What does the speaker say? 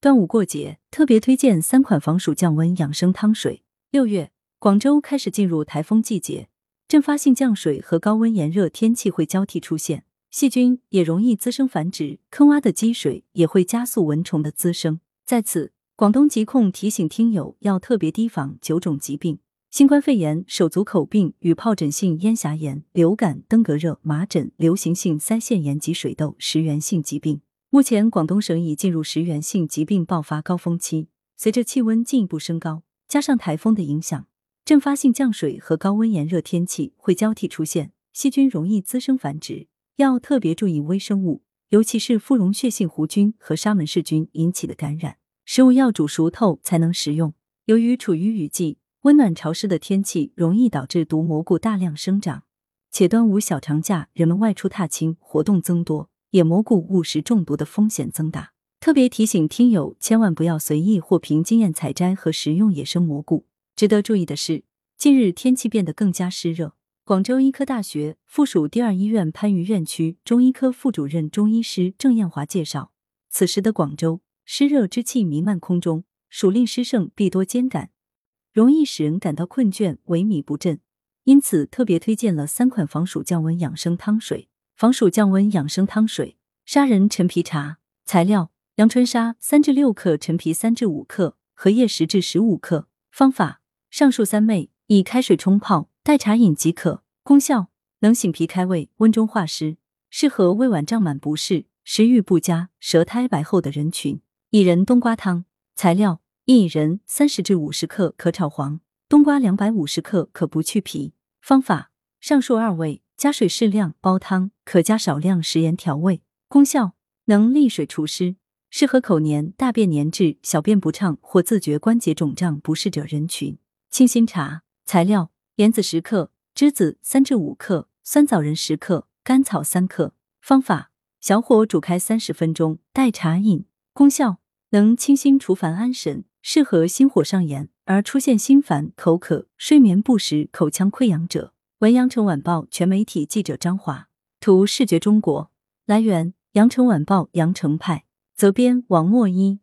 端午过节，特别推荐三款防暑降温养生汤水。六月，广州开始进入台风季节，阵发性降水和高温炎热天气会交替出现，细菌也容易滋生繁殖，坑洼的积水也会加速蚊虫的滋生。在此，广东疾控提醒听友要特别提防九种疾病。新冠肺炎、手足口病与疱疹性咽峡炎、流感、登革热、麻疹、流行性腮腺炎及水痘食源性疾病。目前，广东省已进入食源性疾病爆发高峰期。随着气温进一步升高，加上台风的影响，阵发性降水和高温炎热天气会交替出现，细菌容易滋生繁殖，要特别注意微生物，尤其是副溶血性弧菌和沙门氏菌引起的感染。食物要煮熟透才能食用。由于处于雨季。温暖潮湿的天气容易导致毒蘑菇大量生长，且端午小长假人们外出踏青活动增多，野蘑菇误食中毒的风险增大。特别提醒听友千万不要随意或凭经验采摘和食用野生蘑菇。值得注意的是，近日天气变得更加湿热。广州医科大学附属第二医院番禺院区中医科副主任中医师郑艳华介绍，此时的广州湿热之气弥漫空中，暑令湿盛必多兼感。容易使人感到困倦、萎靡不振，因此特别推荐了三款防暑降温养生汤水。防暑降温养生汤水：砂仁陈皮茶。材料：阳春砂三至六克，陈皮三至五克，荷叶十至十五克。方法：上述三味以开水冲泡，代茶饮即可。功效：能醒脾开胃、温中化湿，适合胃脘胀满不适、食欲不佳、舌苔白厚的人群。薏仁冬瓜汤。材料。薏仁三十至五十克可炒黄，冬瓜两百五十克可不去皮。方法：上述二味加水适量煲汤，可加少量食盐调味。功效：能利水除湿，适合口黏、大便黏滞、小便不畅或自觉关节肿胀不适者人群。清心茶材料：莲子十克，栀子三至五克，酸枣仁十克，甘草三克。方法：小火煮开三十分钟，代茶饮。功效：能清心除烦安神。适合心火上炎而出现心烦、口渴、睡眠不实、口腔溃疡者。文阳城晚报全媒体记者张华，图视觉中国。来源：阳城晚报阳城派，责编王墨一。